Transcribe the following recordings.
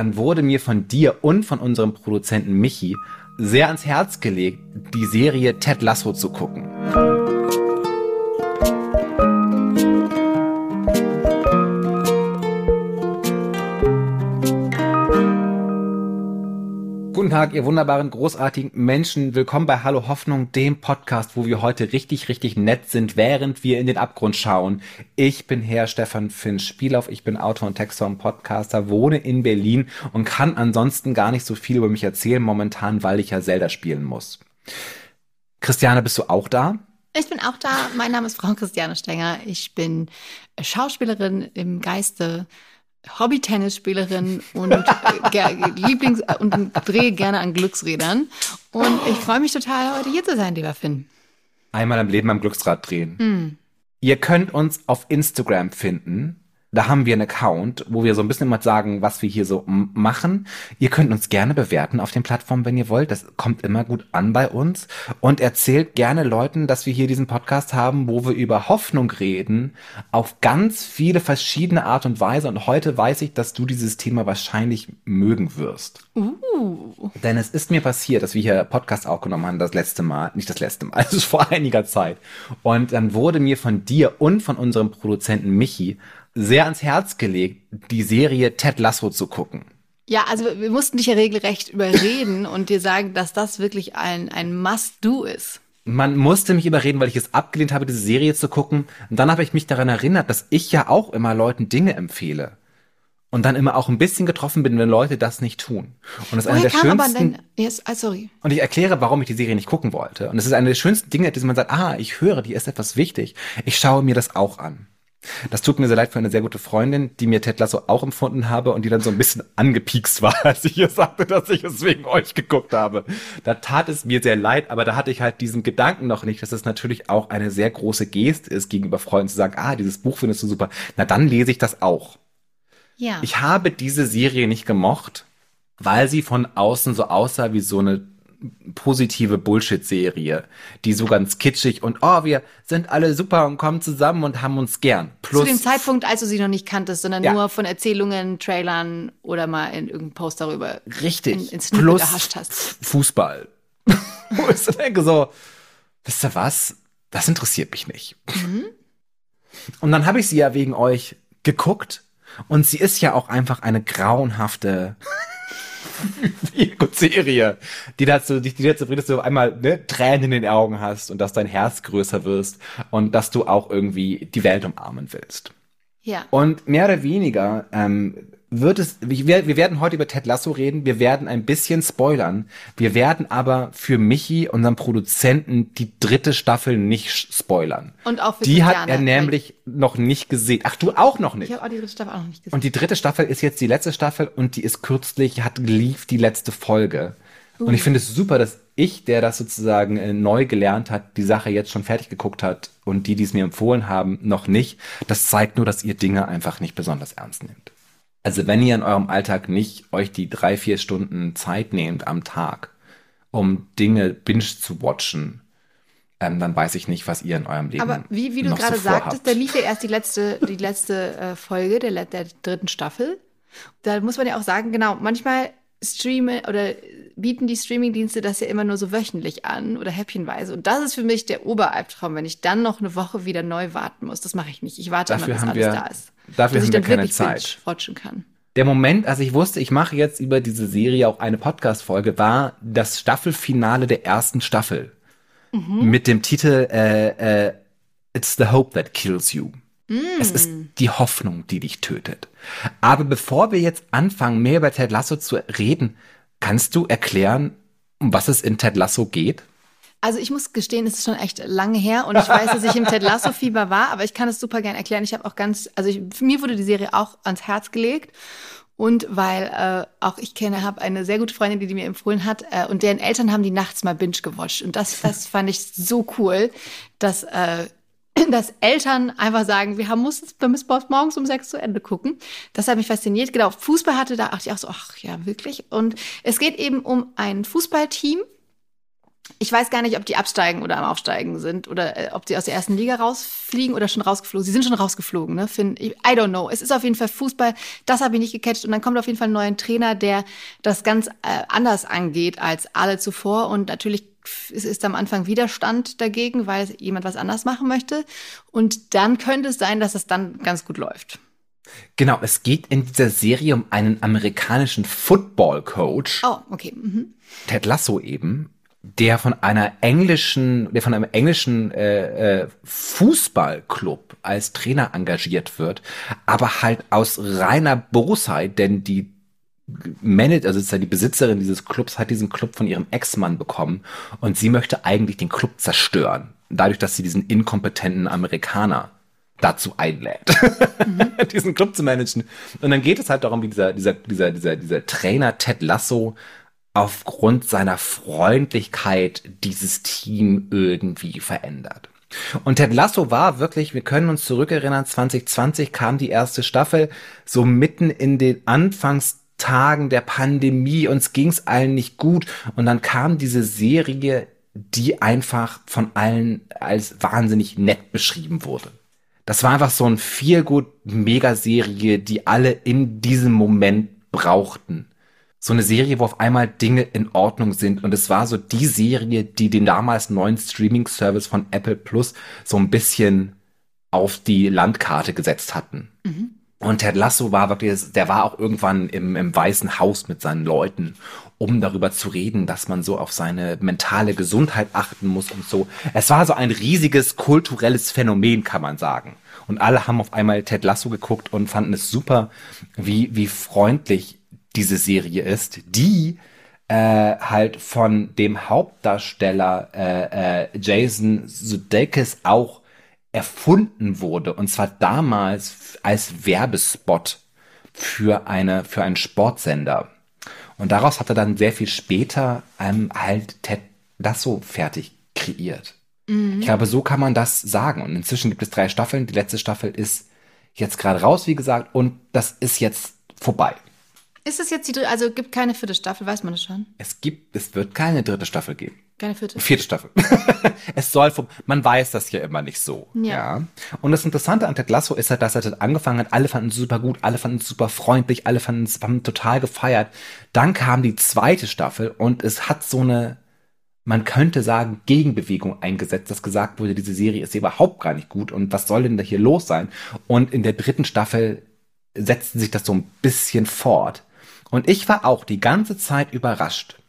dann wurde mir von dir und von unserem Produzenten Michi sehr ans Herz gelegt, die Serie Ted Lasso zu gucken. Guten Tag, ihr wunderbaren, großartigen Menschen. Willkommen bei Hallo Hoffnung, dem Podcast, wo wir heute richtig, richtig nett sind, während wir in den Abgrund schauen. Ich bin Herr Stefan Finn Spielauf. Ich bin Autor und Texter und Podcaster, wohne in Berlin und kann ansonsten gar nicht so viel über mich erzählen momentan, weil ich ja Zelda spielen muss. Christiane, bist du auch da? Ich bin auch da. Mein Name ist Frau Christiane Stenger. Ich bin Schauspielerin im Geiste Hobby-Tennisspielerin und äh, Lieblings- und drehe gerne an Glücksrädern. Und ich freue mich total, heute hier zu sein, lieber Finn. Einmal im Leben am Glücksrad drehen. Mm. Ihr könnt uns auf Instagram finden da haben wir einen Account, wo wir so ein bisschen immer sagen, was wir hier so machen. Ihr könnt uns gerne bewerten auf den Plattformen, wenn ihr wollt. Das kommt immer gut an bei uns. Und erzählt gerne Leuten, dass wir hier diesen Podcast haben, wo wir über Hoffnung reden, auf ganz viele verschiedene Art und Weise. Und heute weiß ich, dass du dieses Thema wahrscheinlich mögen wirst. Uh. Denn es ist mir passiert, dass wir hier Podcast aufgenommen haben, das letzte Mal, nicht das letzte Mal, also vor einiger Zeit. Und dann wurde mir von dir und von unserem Produzenten Michi sehr ans Herz gelegt, die Serie Ted Lasso zu gucken. Ja, also wir mussten dich ja regelrecht überreden und dir sagen, dass das wirklich ein, ein Must-Do ist. Man musste mich überreden, weil ich es abgelehnt habe, diese Serie zu gucken. Und dann habe ich mich daran erinnert, dass ich ja auch immer Leuten Dinge empfehle. Und dann immer auch ein bisschen getroffen bin, wenn Leute das nicht tun. Und das ist eine der schönsten. Yes, ah, sorry. Und ich erkläre, warum ich die Serie nicht gucken wollte. Und es ist eine der schönsten Dinge, dass man sagt, ah, ich höre, die ist etwas wichtig. Ich schaue mir das auch an. Das tut mir sehr leid für eine sehr gute Freundin, die mir Ted Lasso auch empfunden habe und die dann so ein bisschen angepiekst war, als ich ihr sagte, dass ich es wegen euch geguckt habe. Da tat es mir sehr leid, aber da hatte ich halt diesen Gedanken noch nicht, dass es natürlich auch eine sehr große Gest ist, gegenüber Freunden zu sagen, ah, dieses Buch findest du super. Na, dann lese ich das auch. Ja. Ich habe diese Serie nicht gemocht, weil sie von außen so aussah wie so eine positive Bullshit-Serie, die so ganz kitschig und oh, wir sind alle super und kommen zusammen und haben uns gern. Plus Zu dem Zeitpunkt, als du sie noch nicht kanntest, sondern ja. nur von Erzählungen, Trailern oder mal in irgendeinem Post darüber Richtig. In, ins Plus hast. Fußball. Wo ich so denke so, wisst ihr was? Das interessiert mich nicht. Mhm. Und dann habe ich sie ja wegen euch geguckt und sie ist ja auch einfach eine grauenhafte Serie, die dazu, die, die dazu bringt, dass du einmal ne, Tränen in den Augen hast und dass dein Herz größer wirst und dass du auch irgendwie die Welt umarmen willst. Ja. Und mehr oder weniger ähm, wird es, wir, wir werden heute über Ted Lasso reden, wir werden ein bisschen spoilern, wir werden aber für Michi, unseren Produzenten, die dritte Staffel nicht spoilern. Und auch für Die hat er nämlich noch nicht gesehen. Ach, du auch noch nicht? Ich habe auch die dritte Staffel auch noch nicht gesehen. Und die dritte Staffel ist jetzt die letzte Staffel und die ist kürzlich, hat lief die letzte Folge. Uh. Und ich finde es super, dass ich, der das sozusagen äh, neu gelernt hat, die Sache jetzt schon fertig geguckt hat und die, die es mir empfohlen haben, noch nicht. Das zeigt nur, dass ihr Dinge einfach nicht besonders ernst nehmt. Also wenn ihr in eurem Alltag nicht euch die drei, vier Stunden Zeit nehmt am Tag, um Dinge binge zu watchen, ähm, dann weiß ich nicht, was ihr in eurem Leben Aber wie, wie du gerade so sagtest, da lief ja erst die letzte, die letzte äh, Folge der, der dritten Staffel. Da muss man ja auch sagen, genau, manchmal streame oder bieten die Streamingdienste das ja immer nur so wöchentlich an oder häppchenweise. Und das ist für mich der Oberalbtraum, wenn ich dann noch eine Woche wieder neu warten muss. Das mache ich nicht. Ich warte dafür immer, bis alles da ist. Dafür haben wir keine Zeit. Watchen kann. Der Moment, als ich wusste, ich mache jetzt über diese Serie auch eine Podcast-Folge, war das Staffelfinale der ersten Staffel. Mhm. Mit dem Titel äh, äh, It's the Hope That Kills You. Es ist mm. Die Hoffnung, die dich tötet. Aber bevor wir jetzt anfangen, mehr über Ted Lasso zu reden, kannst du erklären, um was es in Ted Lasso geht? Also ich muss gestehen, es ist schon echt lange her und ich weiß, dass ich im Ted Lasso Fieber war, aber ich kann es super gern erklären. Ich habe auch ganz, also ich, mir wurde die Serie auch ans Herz gelegt und weil äh, auch ich kenne, habe eine sehr gute Freundin, die, die mir empfohlen hat äh, und deren Eltern haben die nachts mal binge gewatcht und das, das fand ich so cool, dass äh, dass Eltern einfach sagen, wir haben muss, wir müssen morgens um sechs zu Ende gucken. Das hat mich fasziniert. Genau, Fußball hatte da, dachte ich auch so, ach ja, wirklich. Und es geht eben um ein Fußballteam, Ich weiß gar nicht, ob die absteigen oder am Aufsteigen sind oder äh, ob die aus der ersten Liga rausfliegen oder schon rausgeflogen. Sie sind schon rausgeflogen, ne? Find, I don't know. Es ist auf jeden Fall Fußball. Das habe ich nicht gecatcht. Und dann kommt auf jeden Fall ein neuer Trainer, der das ganz äh, anders angeht als alle zuvor. Und natürlich es ist am Anfang Widerstand dagegen, weil jemand was anders machen möchte. Und dann könnte es sein, dass es dann ganz gut läuft. Genau, es geht in dieser Serie um einen amerikanischen Football-Coach. Oh, okay. Mhm. Ted Lasso eben, der von einer englischen, der von einem englischen äh, äh, Fußballclub als Trainer engagiert wird, aber halt aus reiner Bosheit, denn die Manager, also die Besitzerin dieses Clubs hat diesen Club von ihrem Ex-Mann bekommen und sie möchte eigentlich den Club zerstören, dadurch, dass sie diesen inkompetenten Amerikaner dazu einlädt, mhm. diesen Club zu managen. Und dann geht es halt darum, wie dieser, dieser, dieser, dieser, dieser Trainer Ted Lasso aufgrund seiner Freundlichkeit dieses Team irgendwie verändert. Und Ted Lasso war wirklich, wir können uns zurückerinnern, 2020 kam die erste Staffel, so mitten in den Anfangstagen der Pandemie, uns ging's allen nicht gut. Und dann kam diese Serie, die einfach von allen als wahnsinnig nett beschrieben wurde. Das war einfach so ein Feelgood-Megaserie, die alle in diesem Moment brauchten so eine Serie, wo auf einmal Dinge in Ordnung sind. Und es war so die Serie, die den damals neuen Streaming-Service von Apple Plus so ein bisschen auf die Landkarte gesetzt hatten. Mhm. Und Ted Lasso war wirklich, der war auch irgendwann im, im Weißen Haus mit seinen Leuten, um darüber zu reden, dass man so auf seine mentale Gesundheit achten muss und so. Es war so ein riesiges kulturelles Phänomen, kann man sagen. Und alle haben auf einmal Ted Lasso geguckt und fanden es super, wie, wie freundlich diese Serie ist, die äh, halt von dem Hauptdarsteller äh, äh, Jason Sudeikis auch erfunden wurde und zwar damals als Werbespot für eine für einen Sportsender und daraus hat er dann sehr viel später ähm, halt Ted Lasso fertig kreiert. Mhm. Ich glaube, so kann man das sagen und inzwischen gibt es drei Staffeln. Die letzte Staffel ist jetzt gerade raus, wie gesagt, und das ist jetzt vorbei. Ist es jetzt die dritte, also gibt keine vierte Staffel, weiß man das schon? Es gibt, es wird keine dritte Staffel geben. Keine vierte? Vierte Staffel. es soll, man weiß das ja immer nicht so. Ja. ja. Und das Interessante an Ted Lasso ist halt, dass er halt angefangen hat, alle fanden es super gut, alle fanden es super freundlich, alle fanden es, haben total gefeiert. Dann kam die zweite Staffel und es hat so eine, man könnte sagen, Gegenbewegung eingesetzt, dass gesagt wurde, diese Serie ist überhaupt gar nicht gut und was soll denn da hier los sein? Und in der dritten Staffel setzte sich das so ein bisschen fort. Und ich war auch die ganze Zeit überrascht.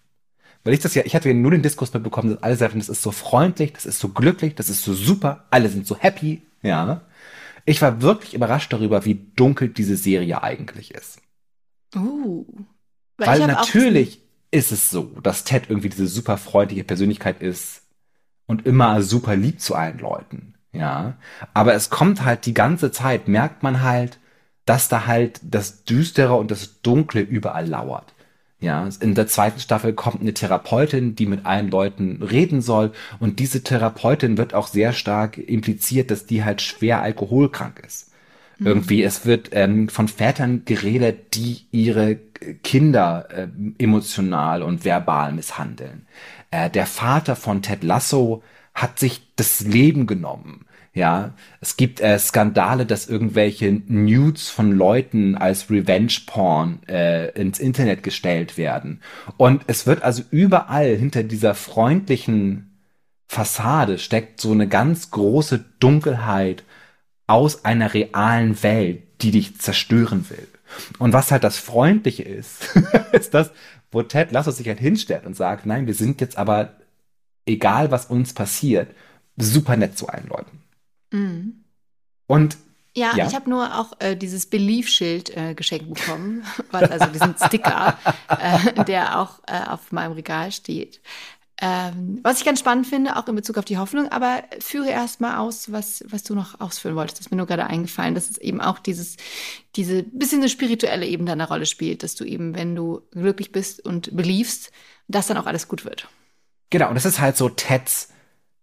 Weil ich das ja, ich hatte ja nur den Diskurs mitbekommen, dass alle sagen, das ist so freundlich, das ist so glücklich, das ist so super, alle sind so happy, ja. Ich war wirklich überrascht darüber, wie dunkel diese Serie eigentlich ist. Uh. Weil, weil natürlich ist es so, dass Ted irgendwie diese super freundliche Persönlichkeit ist und immer super lieb zu allen Leuten, ja. Aber es kommt halt die ganze Zeit, merkt man halt, dass da halt das Düstere und das Dunkle überall lauert. Ja, in der zweiten Staffel kommt eine Therapeutin, die mit allen Leuten reden soll. Und diese Therapeutin wird auch sehr stark impliziert, dass die halt schwer alkoholkrank ist. Mhm. Irgendwie, es wird ähm, von Vätern geredet, die ihre Kinder äh, emotional und verbal misshandeln. Äh, der Vater von Ted Lasso hat sich das Leben genommen. Ja, es gibt äh, Skandale, dass irgendwelche Nudes von Leuten als Revenge-Porn äh, ins Internet gestellt werden. Und es wird also überall hinter dieser freundlichen Fassade steckt so eine ganz große Dunkelheit aus einer realen Welt, die dich zerstören will. Und was halt das Freundliche ist, ist das, wo Ted Lasso sich halt hinstellt und sagt, nein, wir sind jetzt aber, egal was uns passiert, super nett zu allen Leuten. Mhm. Und ja, ja, ich habe nur auch äh, dieses Belief-Schild äh, geschenkt bekommen, also diesen Sticker, äh, der auch äh, auf meinem Regal steht. Ähm, was ich ganz spannend finde, auch in Bezug auf die Hoffnung, aber führe erst mal aus, was, was du noch ausführen wolltest. Das ist mir nur gerade eingefallen, dass es eben auch dieses, diese bisschen eine spirituelle Ebene eine Rolle spielt, dass du eben, wenn du glücklich bist und beliefst, dass dann auch alles gut wird. Genau, und das ist halt so Teds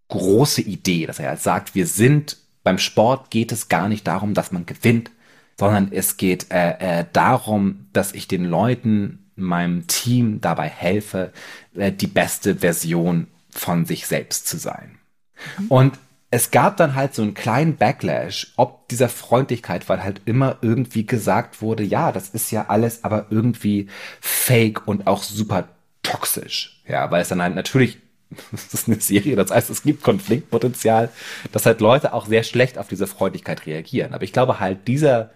große Idee, dass er halt sagt, wir sind beim Sport geht es gar nicht darum, dass man gewinnt, sondern es geht äh, äh, darum, dass ich den Leuten, meinem Team dabei helfe, äh, die beste Version von sich selbst zu sein. Mhm. Und es gab dann halt so einen kleinen Backlash, ob dieser Freundlichkeit, weil halt immer irgendwie gesagt wurde, ja, das ist ja alles aber irgendwie fake und auch super toxisch. Ja, weil es dann halt natürlich, das ist eine Serie, das heißt, es gibt Konfliktpotenzial, dass halt Leute auch sehr schlecht auf diese Freundlichkeit reagieren. Aber ich glaube halt, dieser,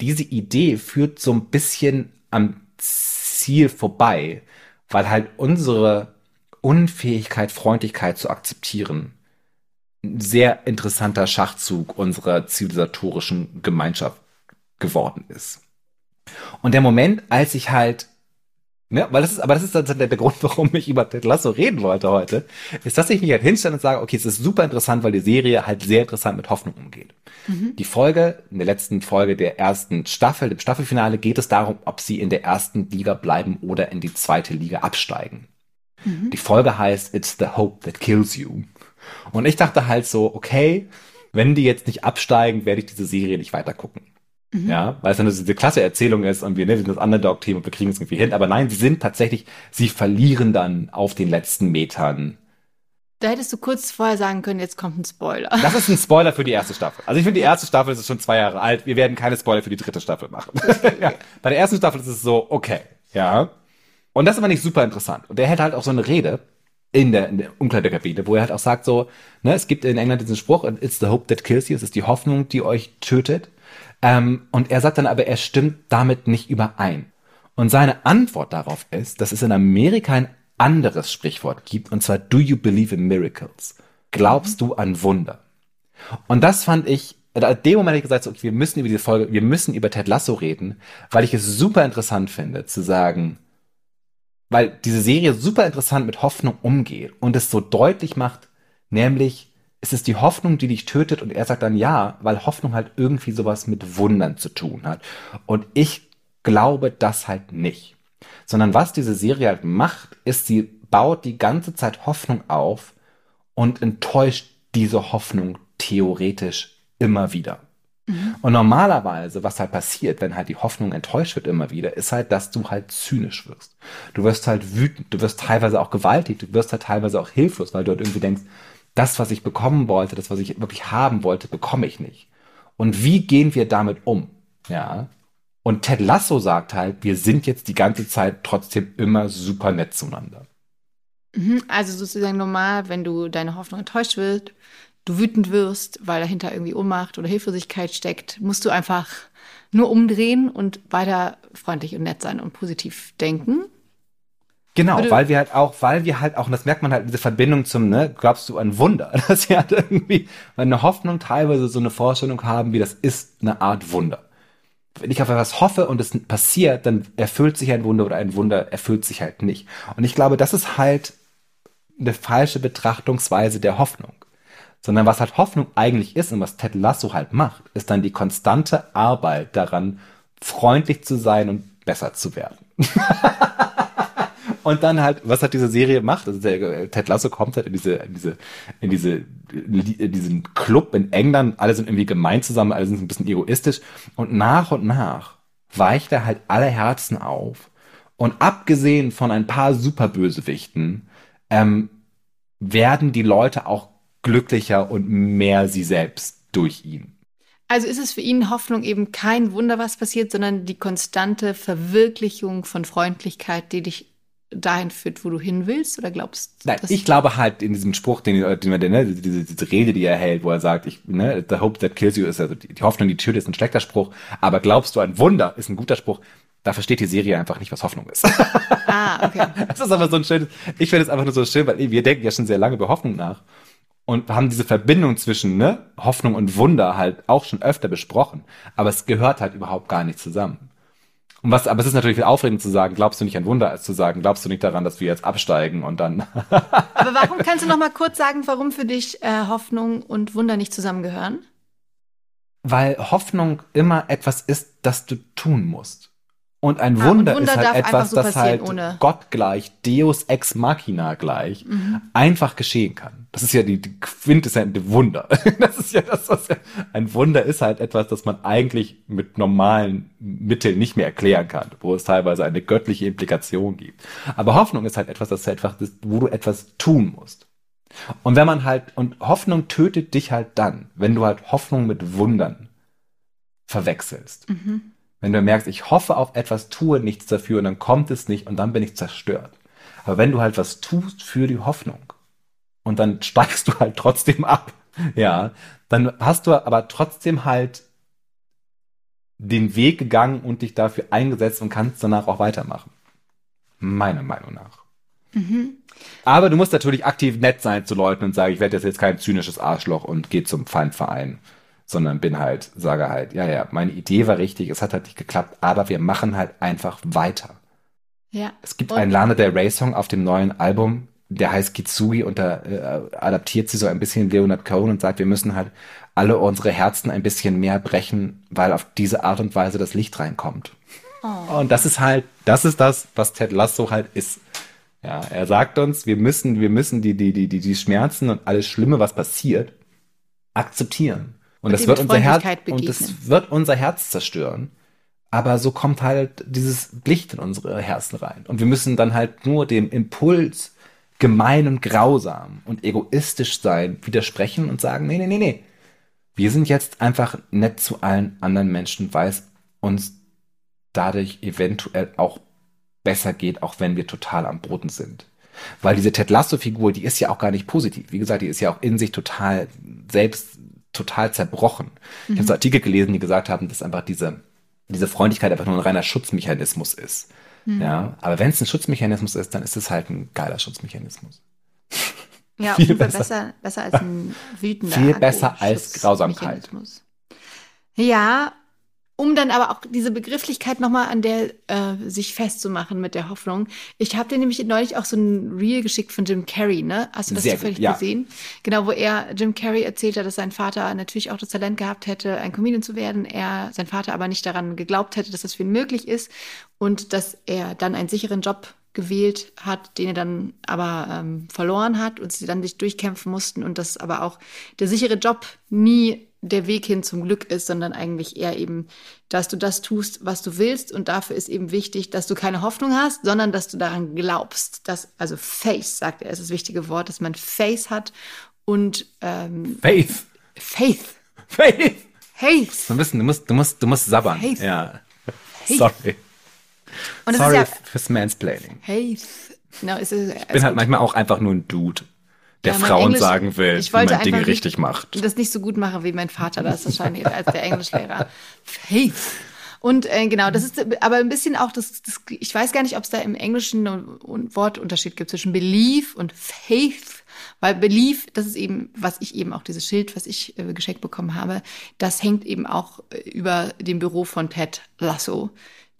diese Idee führt so ein bisschen am Ziel vorbei, weil halt unsere Unfähigkeit, Freundlichkeit zu akzeptieren, ein sehr interessanter Schachzug unserer zivilisatorischen Gemeinschaft geworden ist. Und der Moment, als ich halt ja, weil das ist, aber das ist dann der, der Grund, warum ich über Ted Lasso reden wollte heute, ist, dass ich mich halt hinstelle und sage, okay, es ist super interessant, weil die Serie halt sehr interessant mit Hoffnung umgeht. Mhm. Die Folge, in der letzten Folge der ersten Staffel, im Staffelfinale, geht es darum, ob sie in der ersten Liga bleiben oder in die zweite Liga absteigen. Mhm. Die Folge heißt It's the Hope That Kills You. Und ich dachte halt so, okay, wenn die jetzt nicht absteigen, werde ich diese Serie nicht weiter gucken. Mhm. Ja, weil es dann diese klasse Erzählung ist und wir, ne, wir sind das Underdog-Team und wir kriegen es irgendwie hin. Aber nein, sie sind tatsächlich, sie verlieren dann auf den letzten Metern. Da hättest du kurz vorher sagen können, jetzt kommt ein Spoiler. Das ist ein Spoiler für die erste Staffel. Also ich finde, die erste Staffel ist schon zwei Jahre alt. Wir werden keine Spoiler für die dritte Staffel machen. ja. Bei der ersten Staffel ist es so, okay, ja. Und das ist aber nicht super interessant. Und der hält halt auch so eine Rede in der, in der Umkleidekabine, wo er halt auch sagt so, ne, es gibt in England diesen Spruch, it's the hope that kills you, es ist die Hoffnung, die euch tötet. Ähm, und er sagt dann aber, er stimmt damit nicht überein. Und seine Antwort darauf ist, dass es in Amerika ein anderes Sprichwort gibt, und zwar Do you believe in miracles? Glaubst du an Wunder? Und das fand ich, in dem Moment ich gesagt, okay, wir müssen über diese Folge, wir müssen über Ted Lasso reden, weil ich es super interessant finde, zu sagen, weil diese Serie super interessant mit Hoffnung umgeht und es so deutlich macht, nämlich es ist die Hoffnung, die dich tötet und er sagt dann ja, weil Hoffnung halt irgendwie sowas mit Wundern zu tun hat. Und ich glaube das halt nicht. Sondern was diese Serie halt macht, ist, sie baut die ganze Zeit Hoffnung auf und enttäuscht diese Hoffnung theoretisch immer wieder. Mhm. Und normalerweise, was halt passiert, wenn halt die Hoffnung enttäuscht wird immer wieder, ist halt, dass du halt zynisch wirst. Du wirst halt wütend, du wirst teilweise auch gewaltig, du wirst halt teilweise auch hilflos, weil du halt irgendwie denkst, das, was ich bekommen wollte, das, was ich wirklich haben wollte, bekomme ich nicht. Und wie gehen wir damit um? Ja. Und Ted Lasso sagt halt, wir sind jetzt die ganze Zeit trotzdem immer super nett zueinander. Mhm, also sozusagen normal, wenn du deine Hoffnung enttäuscht wird, du wütend wirst, weil dahinter irgendwie Ohnmacht oder Hilflosigkeit steckt, musst du einfach nur umdrehen und weiter freundlich und nett sein und positiv denken. Genau, Würde weil wir halt auch, weil wir halt auch, und das merkt man halt, diese Verbindung zum, ne, glaubst du an Wunder, dass wir halt irgendwie eine Hoffnung teilweise so eine Vorstellung haben, wie das ist eine Art Wunder. Wenn ich auf etwas hoffe und es passiert, dann erfüllt sich ein Wunder oder ein Wunder erfüllt sich halt nicht. Und ich glaube, das ist halt eine falsche Betrachtungsweise der Hoffnung sondern was halt Hoffnung eigentlich ist und was Ted Lasso halt macht, ist dann die konstante Arbeit daran, freundlich zu sein und besser zu werden. und dann halt, was hat diese Serie macht? Also der, Ted Lasso kommt halt in diese, in diese, in diese, in diesen Club in England, alle sind irgendwie gemein zusammen, alle sind ein bisschen egoistisch und nach und nach weicht er halt alle Herzen auf und abgesehen von ein paar Superbösewichten ähm, werden die Leute auch glücklicher und mehr sie selbst durch ihn. Also ist es für ihn Hoffnung eben kein Wunder, was passiert, sondern die konstante Verwirklichung von Freundlichkeit, die dich dahin führt, wo du hin willst, oder glaubst du? Nein, ich glaube halt in diesem Spruch, den, den, den ne, diese, diese Rede, die er hält, wo er sagt, ich, ne, the hope that kills you ist also die, die Hoffnung, die tötet, ist ein schlechter Spruch, aber glaubst du an Wunder, ist ein guter Spruch. Da versteht die Serie einfach nicht, was Hoffnung ist. Ah, okay. das ist aber so ein schönes, ich finde es einfach nur so schön, weil wir denken ja schon sehr lange über Hoffnung nach und haben diese Verbindung zwischen ne, Hoffnung und Wunder halt auch schon öfter besprochen, aber es gehört halt überhaupt gar nicht zusammen. Und was, aber es ist natürlich viel aufregend zu sagen, glaubst du nicht an Wunder, als zu sagen, glaubst du nicht daran, dass wir jetzt absteigen und dann. aber warum kannst du noch mal kurz sagen, warum für dich äh, Hoffnung und Wunder nicht zusammengehören? Weil Hoffnung immer etwas ist, das du tun musst. Und ein Wunder, ah, und Wunder ist halt etwas, so das halt ohne. Gott gleich, Deus ex machina gleich, mhm. einfach geschehen kann. Das ist ja die, die quintessente Wunder. Das ist ja das, was ja, ein Wunder ist halt etwas, das man eigentlich mit normalen Mitteln nicht mehr erklären kann, wo es teilweise eine göttliche Implikation gibt. Aber Hoffnung ist halt etwas, das einfach, wo du etwas tun musst. Und wenn man halt, und Hoffnung tötet dich halt dann, wenn du halt Hoffnung mit Wundern verwechselst. Mhm. Wenn du merkst, ich hoffe auf etwas, tue nichts dafür und dann kommt es nicht und dann bin ich zerstört. Aber wenn du halt was tust für die Hoffnung und dann steigst du halt trotzdem ab, ja, dann hast du aber trotzdem halt den Weg gegangen und dich dafür eingesetzt und kannst danach auch weitermachen. Meiner Meinung nach. Mhm. Aber du musst natürlich aktiv nett sein zu Leuten und sagen, ich werde jetzt kein zynisches Arschloch und gehe zum Feindverein, sondern bin halt, sage halt, ja, ja, meine Idee war richtig, es hat halt nicht geklappt, aber wir machen halt einfach weiter. Ja. Es gibt einen Lana Del Rey Song auf dem neuen Album, der heißt Kitsugi und da äh, adaptiert sie so ein bisschen Leonard Cohen und sagt, wir müssen halt alle unsere Herzen ein bisschen mehr brechen, weil auf diese Art und Weise das Licht reinkommt. Oh. Und das ist halt, das ist das, was Ted Lasso halt ist. Ja, er sagt uns, wir müssen, wir müssen die, die, die, die, die Schmerzen und alles Schlimme, was passiert, akzeptieren. Und, und das wird unser Herz, und das wird unser Herz zerstören. Aber so kommt halt dieses Licht in unsere Herzen rein. Und wir müssen dann halt nur dem Impuls, gemein und grausam und egoistisch sein, widersprechen und sagen, nee, nee, nee, nee. Wir sind jetzt einfach nett zu allen anderen Menschen, weil es uns dadurch eventuell auch besser geht, auch wenn wir total am Boden sind. Weil diese Ted Lasso-Figur, die ist ja auch gar nicht positiv. Wie gesagt, die ist ja auch in sich total selbst total zerbrochen. Ich habe so mhm. Artikel gelesen, die gesagt haben, dass einfach diese, diese Freundlichkeit einfach nur ein reiner Schutzmechanismus ist. Mhm. Ja, aber wenn es ein Schutzmechanismus ist, dann ist es halt ein geiler Schutzmechanismus. Ja, viel besser. besser, besser als ein wütender. Viel besser als Grausamkeit. Ja, um dann aber auch diese Begrifflichkeit nochmal an der äh, sich festzumachen mit der Hoffnung. Ich habe dir nämlich neulich auch so ein Reel geschickt von Jim Carrey, ne? Hast du das Sehr zufällig gut, ja. gesehen? Genau, wo er, Jim Carrey erzählt hat, dass sein Vater natürlich auch das Talent gehabt hätte, ein Comedian zu werden. Er, sein Vater aber nicht daran geglaubt hätte, dass das für ihn möglich ist und dass er dann einen sicheren Job gewählt hat, den er dann aber ähm, verloren hat und sie dann sich durchkämpfen mussten und dass aber auch der sichere Job nie der Weg hin zum Glück ist, sondern eigentlich eher eben, dass du das tust, was du willst. Und dafür ist eben wichtig, dass du keine Hoffnung hast, sondern dass du daran glaubst. Dass, also Faith, sagt er, ist das wichtige Wort, dass man Faith hat und ähm, Faith. Faith. Faith. Faith. Du musst, du musst, du musst, du musst sabbern. Faith. Ja. Faith. Sorry. Sorry ja, fürs Mansplaining. Faith. No, ist, ist, ich bin halt manchmal auch einfach nur ein Dude der ja, Frauen Englisch, sagen will, ich wie man Dinge richtig macht. Das nicht so gut mache wie mein Vater das wahrscheinlich als der Englischlehrer. Faith. Und äh, genau, das ist aber ein bisschen auch das, das ich weiß gar nicht, ob es da im Englischen einen Wortunterschied gibt zwischen Belief und Faith. Weil Belief, das ist eben, was ich eben auch dieses Schild, was ich äh, geschenkt bekommen habe, das hängt eben auch äh, über dem Büro von Ted Lasso.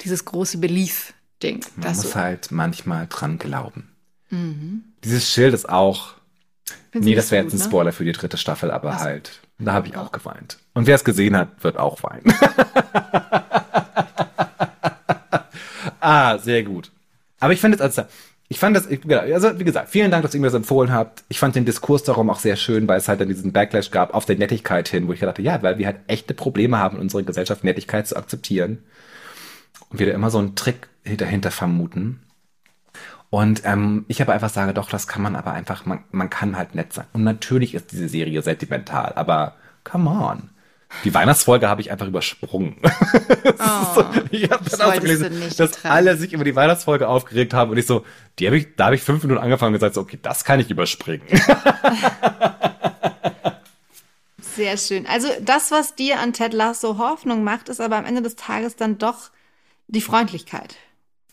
Dieses große Belief-Ding. Man muss so halt manchmal dran glauben. Mhm. Dieses Schild ist auch Find's nee, das wäre jetzt ein ne? Spoiler ne? für die dritte Staffel, aber so. halt, da habe ich auch geweint. Und wer es gesehen hat, wird auch weinen. ah, sehr gut. Aber ich finde es also, ich fand das, also wie gesagt, vielen Dank, dass ihr mir das empfohlen habt. Ich fand den Diskurs darum auch sehr schön, weil es halt dann diesen Backlash gab auf der Nettigkeit hin, wo ich dachte, ja, weil wir halt echte Probleme haben, in unserer Gesellschaft Nettigkeit zu akzeptieren. Und wir da immer so einen Trick dahinter vermuten. Und ähm, ich aber einfach sage, doch, das kann man aber einfach, man, man kann halt nett sein. Und natürlich ist diese Serie sentimental, aber come on. Die Weihnachtsfolge habe ich einfach übersprungen. Oh, so, ich habe dann auch so gelesen, dass dran. alle sich über die Weihnachtsfolge aufgeregt haben und ich so, die habe ich, da habe ich fünf Minuten angefangen und gesagt, so, okay, das kann ich überspringen. Sehr schön. Also das, was dir an Ted Lasso Hoffnung macht, ist aber am Ende des Tages dann doch die Freundlichkeit.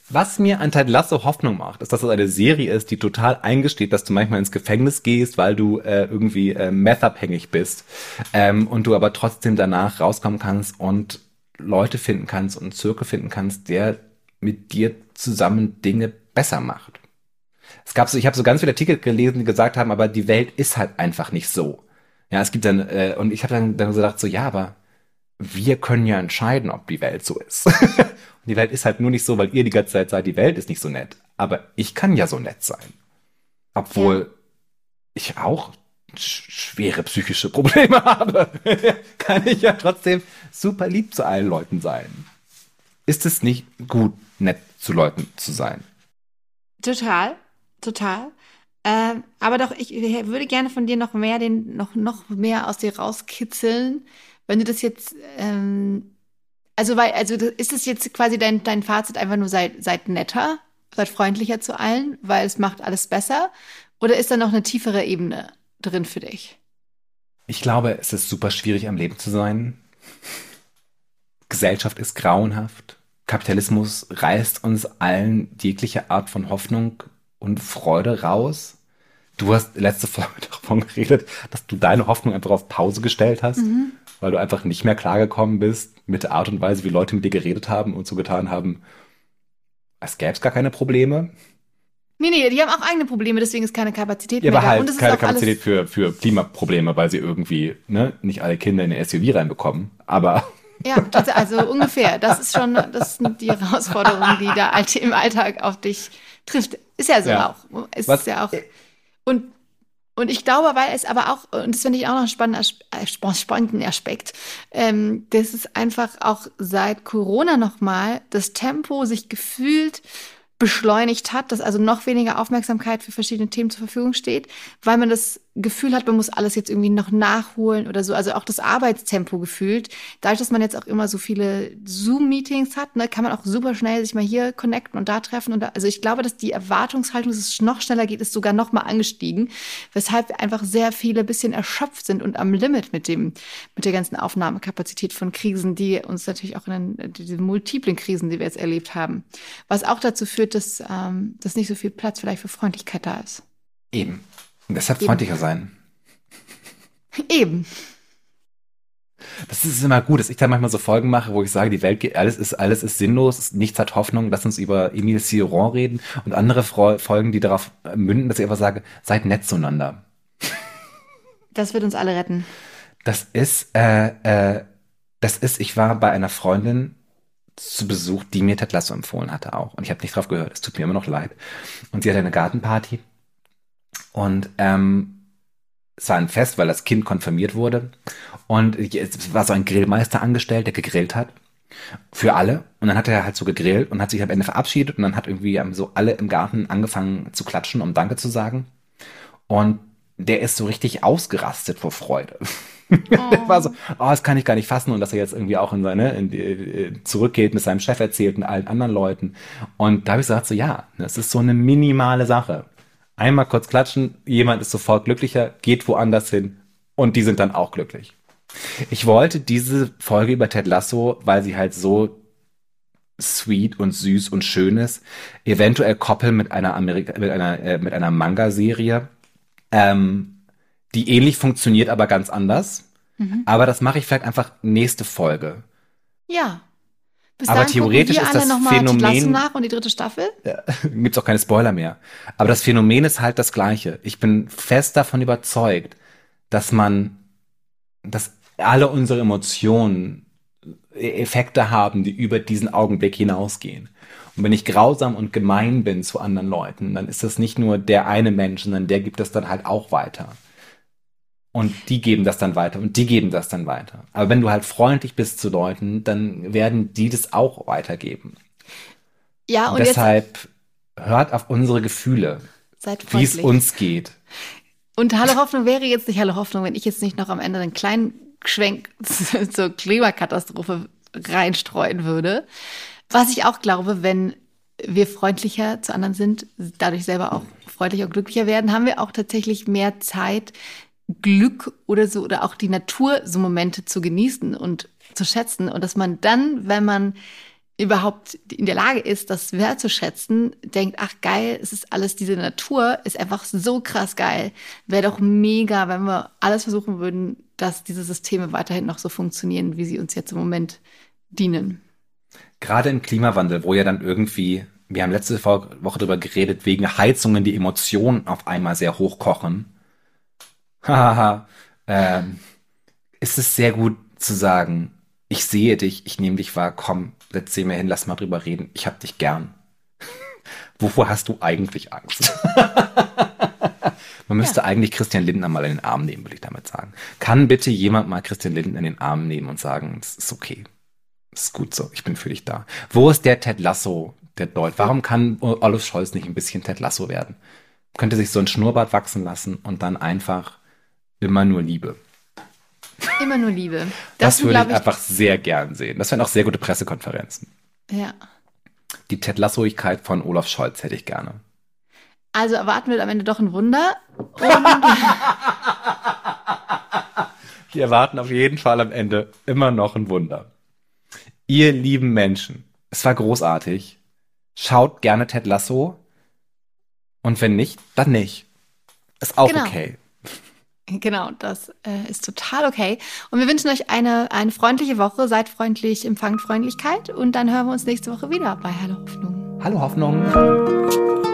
Was mir an Ted Lasso Hoffnung macht, ist, dass es eine Serie ist, die total eingesteht, dass du manchmal ins Gefängnis gehst, weil du äh, irgendwie äh, methabhängig bist ähm, und du aber trotzdem danach rauskommen kannst und Leute finden kannst und einen Zirkel finden kannst, der mit dir zusammen Dinge besser macht. Es gab so, ich habe so ganz viele Artikel gelesen, die gesagt haben, aber die Welt ist halt einfach nicht so. Ja, es gibt dann äh, und ich habe dann, dann so gedacht, so ja, aber wir können ja entscheiden, ob die Welt so ist. die Welt ist halt nur nicht so, weil ihr die ganze Zeit seid, die Welt ist nicht so nett. Aber ich kann ja so nett sein. Obwohl ja. ich auch schwere psychische Probleme habe, kann ich ja trotzdem super lieb zu allen Leuten sein. Ist es nicht gut, nett zu Leuten zu sein? Total, total. Ähm, aber doch, ich würde gerne von dir noch mehr, den, noch, noch mehr aus dir rauskitzeln. Wenn du das jetzt, ähm, also, weil, also ist es jetzt quasi dein, dein Fazit einfach nur seid, seid netter, seid freundlicher zu allen, weil es macht alles besser? Oder ist da noch eine tiefere Ebene drin für dich? Ich glaube, es ist super schwierig am Leben zu sein. Gesellschaft ist grauenhaft. Kapitalismus reißt uns allen jegliche Art von Hoffnung und Freude raus. Du hast letzte Folge davon geredet, dass du deine Hoffnung einfach auf Pause gestellt hast, mhm. Weil du einfach nicht mehr klargekommen bist mit der Art und Weise, wie Leute mit dir geredet haben und so getan haben, als gäbe es gar keine Probleme. Nee, nee, die haben auch eigene Probleme, deswegen ist keine Kapazität ja, mehr aber halt keine Kapazität für, für Klimaprobleme, weil sie irgendwie ne, nicht alle Kinder in eine SUV reinbekommen. Aber ja, also ungefähr. Das ist schon, das sind die Herausforderungen, die da im Alltag auf dich trifft. Ist ja so ja. auch. Ist Was? ja auch. Und, und ich glaube, weil es aber auch, und das finde ich auch noch einen spannenden, äh, spannenden Aspekt, ähm, das ist einfach auch seit Corona nochmal das Tempo sich gefühlt beschleunigt hat, dass also noch weniger Aufmerksamkeit für verschiedene Themen zur Verfügung steht, weil man das Gefühl hat, man muss alles jetzt irgendwie noch nachholen oder so. Also auch das Arbeitstempo gefühlt. Dadurch, dass man jetzt auch immer so viele Zoom-Meetings hat, ne, kann man auch super schnell sich mal hier connecten und da treffen. Und da, also ich glaube, dass die Erwartungshaltung, dass es noch schneller geht, ist sogar noch mal angestiegen, weshalb einfach sehr viele bisschen erschöpft sind und am Limit mit dem, mit der ganzen Aufnahmekapazität von Krisen, die uns natürlich auch in den, diese multiplen Krisen, die wir jetzt erlebt haben. Was auch dazu führt, dass, ähm, dass nicht so viel Platz vielleicht für Freundlichkeit da ist. Eben. Und deshalb Eben. freundlicher sein. Eben. Das ist immer gut, dass ich da manchmal so Folgen mache, wo ich sage, die Welt geht, alles ist, alles ist sinnlos, nichts hat Hoffnung, lass uns über Emile Ciron reden und andere Folgen, die darauf münden, dass ich einfach sage, seid nett zueinander. Das wird uns alle retten. Das ist, äh, äh, das ist, ich war bei einer Freundin zu Besuch, die mir Ted Lasso empfohlen hatte auch. Und ich habe nicht drauf gehört, es tut mir immer noch leid. Und sie hatte eine Gartenparty und ähm, es war ein Fest, weil das Kind konfirmiert wurde. Und es war so ein Grillmeister angestellt, der gegrillt hat. Für alle. Und dann hat er halt so gegrillt und hat sich am Ende verabschiedet. Und dann hat irgendwie so alle im Garten angefangen zu klatschen, um Danke zu sagen. Und der ist so richtig ausgerastet vor Freude. Oh. der war so, oh, das kann ich gar nicht fassen und dass er jetzt irgendwie auch in seine in die, äh, zurückgeht, mit seinem Chef erzählt und allen anderen Leuten. Und da habe ich gesagt so, ja, das ist so eine minimale Sache einmal kurz klatschen, jemand ist sofort glücklicher, geht woanders hin und die sind dann auch glücklich. Ich wollte diese Folge über Ted Lasso, weil sie halt so sweet und süß und schön ist, eventuell koppeln mit einer Amerika mit einer äh, mit einer Manga-Serie, ähm, die ähnlich funktioniert, aber ganz anders. Mhm. Aber das mache ich vielleicht einfach nächste Folge. Ja. Bis aber theoretisch ist das Phänomen nach und die dritte Staffel. Ja, gibt's auch keine Spoiler mehr. Aber das Phänomen ist halt das gleiche. Ich bin fest davon überzeugt, dass man, dass alle unsere Emotionen Effekte haben, die über diesen Augenblick hinausgehen. Und wenn ich grausam und gemein bin zu anderen Leuten, dann ist das nicht nur der eine Mensch, sondern der gibt das dann halt auch weiter. Und die geben das dann weiter und die geben das dann weiter. Aber wenn du halt freundlich bist zu Leuten, dann werden die das auch weitergeben. Ja, und, und deshalb hört auf unsere Gefühle, wie es uns geht. Und Hallo Hoffnung wäre jetzt nicht Hallo Hoffnung, wenn ich jetzt nicht noch am Ende einen kleinen Schwenk zur Klimakatastrophe reinstreuen würde. Was ich auch glaube, wenn wir freundlicher zu anderen sind, dadurch selber auch freundlicher und glücklicher werden, haben wir auch tatsächlich mehr Zeit, Glück oder so oder auch die Natur so Momente zu genießen und zu schätzen und dass man dann, wenn man überhaupt in der Lage ist, das wertzuschätzen, denkt, ach geil, es ist alles diese Natur, ist einfach so krass geil. Wäre doch mega, wenn wir alles versuchen würden, dass diese Systeme weiterhin noch so funktionieren, wie sie uns jetzt im Moment dienen. Gerade im Klimawandel, wo ja dann irgendwie, wir haben letzte Woche darüber geredet, wegen Heizungen die Emotionen auf einmal sehr hochkochen hahaha, ähm, ist es sehr gut zu sagen, ich sehe dich, ich nehme dich wahr, komm, setz mir hin, lass mal drüber reden, ich hab dich gern. Wovor hast du eigentlich Angst? Man müsste ja. eigentlich Christian Lindner mal in den Arm nehmen, würde ich damit sagen. Kann bitte jemand mal Christian Lindner in den Arm nehmen und sagen, es ist okay. Es ist gut so, ich bin für dich da. Wo ist der Ted Lasso der Deut? Warum kann Olaf Scholz nicht ein bisschen Ted Lasso werden? Könnte sich so ein Schnurrbart wachsen lassen und dann einfach immer nur Liebe. Immer nur Liebe. Das, das würde ich, ich einfach sehr gern sehen. Das wären auch sehr gute Pressekonferenzen. Ja. Die Ted Lassoigkeit von Olaf Scholz hätte ich gerne. Also erwarten wir am Ende doch ein Wunder. wir erwarten auf jeden Fall am Ende immer noch ein Wunder. Ihr lieben Menschen, es war großartig. Schaut gerne Ted Lasso. Und wenn nicht, dann nicht. Ist auch genau. okay. Genau, das äh, ist total okay. Und wir wünschen euch eine, eine freundliche Woche. Seid freundlich, empfangt Freundlichkeit. Und dann hören wir uns nächste Woche wieder bei Hallo Hoffnung. Hallo Hoffnung.